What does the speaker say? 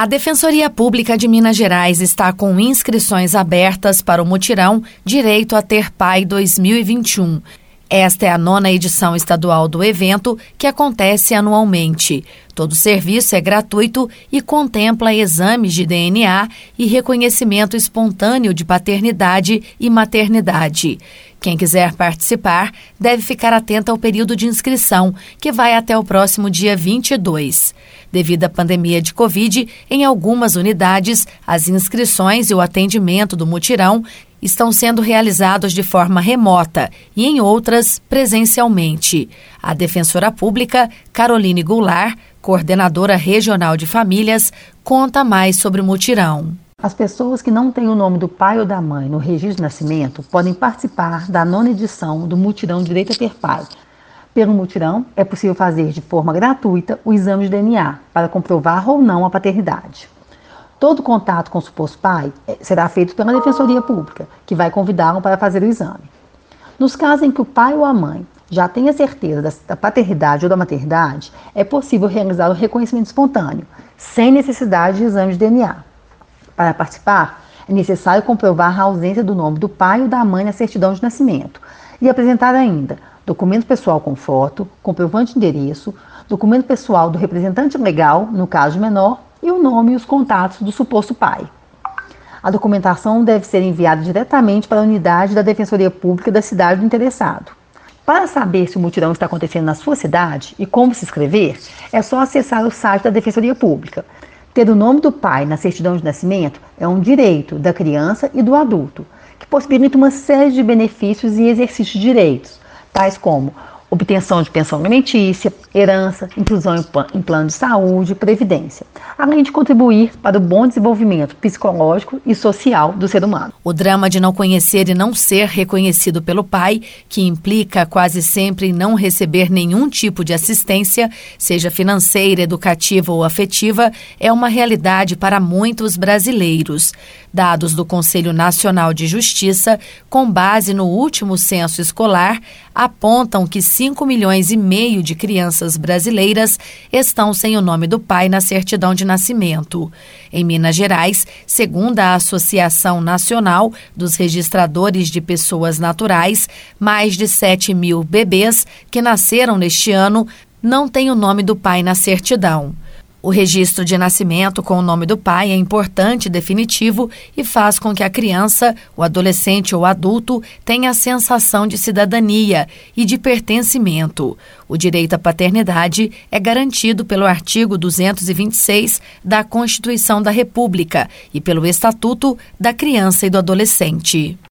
A Defensoria Pública de Minas Gerais está com inscrições abertas para o mutirão Direito a Ter Pai 2021. Esta é a nona edição estadual do evento, que acontece anualmente. Todo serviço é gratuito e contempla exames de DNA e reconhecimento espontâneo de paternidade e maternidade. Quem quiser participar deve ficar atento ao período de inscrição, que vai até o próximo dia 22. Devido à pandemia de Covid, em algumas unidades, as inscrições e o atendimento do mutirão estão sendo realizados de forma remota e em outras presencialmente. A defensora pública, Caroline Goulart, coordenadora regional de famílias, conta mais sobre o mutirão. As pessoas que não têm o nome do pai ou da mãe no registro de nascimento podem participar da nona edição do Mutirão Direito a Ter Pai. Pelo mutirão, é possível fazer de forma gratuita o exame de DNA para comprovar ou não a paternidade. Todo contato com o suposto pai eh, será feito pela Defensoria Pública, que vai convidá-lo para fazer o exame. Nos casos em que o pai ou a mãe já tenha certeza da paternidade ou da maternidade, é possível realizar o reconhecimento espontâneo, sem necessidade de exame de DNA. Para participar, é necessário comprovar a ausência do nome do pai ou da mãe na certidão de nascimento e apresentar ainda documento pessoal com foto, comprovante de endereço, documento pessoal do representante legal, no caso de menor, e o nome e os contatos do suposto pai. A documentação deve ser enviada diretamente para a unidade da Defensoria Pública da cidade do interessado. Para saber se o mutirão está acontecendo na sua cidade e como se inscrever, é só acessar o site da Defensoria Pública. Ter o nome do pai na certidão de nascimento é um direito da criança e do adulto, que possibilita uma série de benefícios e exercícios de direitos, tais como obtenção de pensão alimentícia, herança, inclusão em plano de saúde, previdência, além de contribuir para o bom desenvolvimento psicológico e social do ser humano. O drama de não conhecer e não ser reconhecido pelo pai, que implica quase sempre em não receber nenhum tipo de assistência, seja financeira, educativa ou afetiva, é uma realidade para muitos brasileiros. Dados do Conselho Nacional de Justiça, com base no último censo escolar, apontam que 5 milhões e meio de crianças brasileiras estão sem o nome do pai na certidão de nascimento. Em Minas Gerais, segundo a Associação Nacional dos Registradores de Pessoas Naturais, mais de 7 mil bebês que nasceram neste ano não têm o nome do pai na certidão. O registro de nascimento com o nome do pai é importante e definitivo e faz com que a criança, o adolescente ou adulto tenha a sensação de cidadania e de pertencimento. O direito à paternidade é garantido pelo artigo 226 da Constituição da República e pelo Estatuto da Criança e do Adolescente.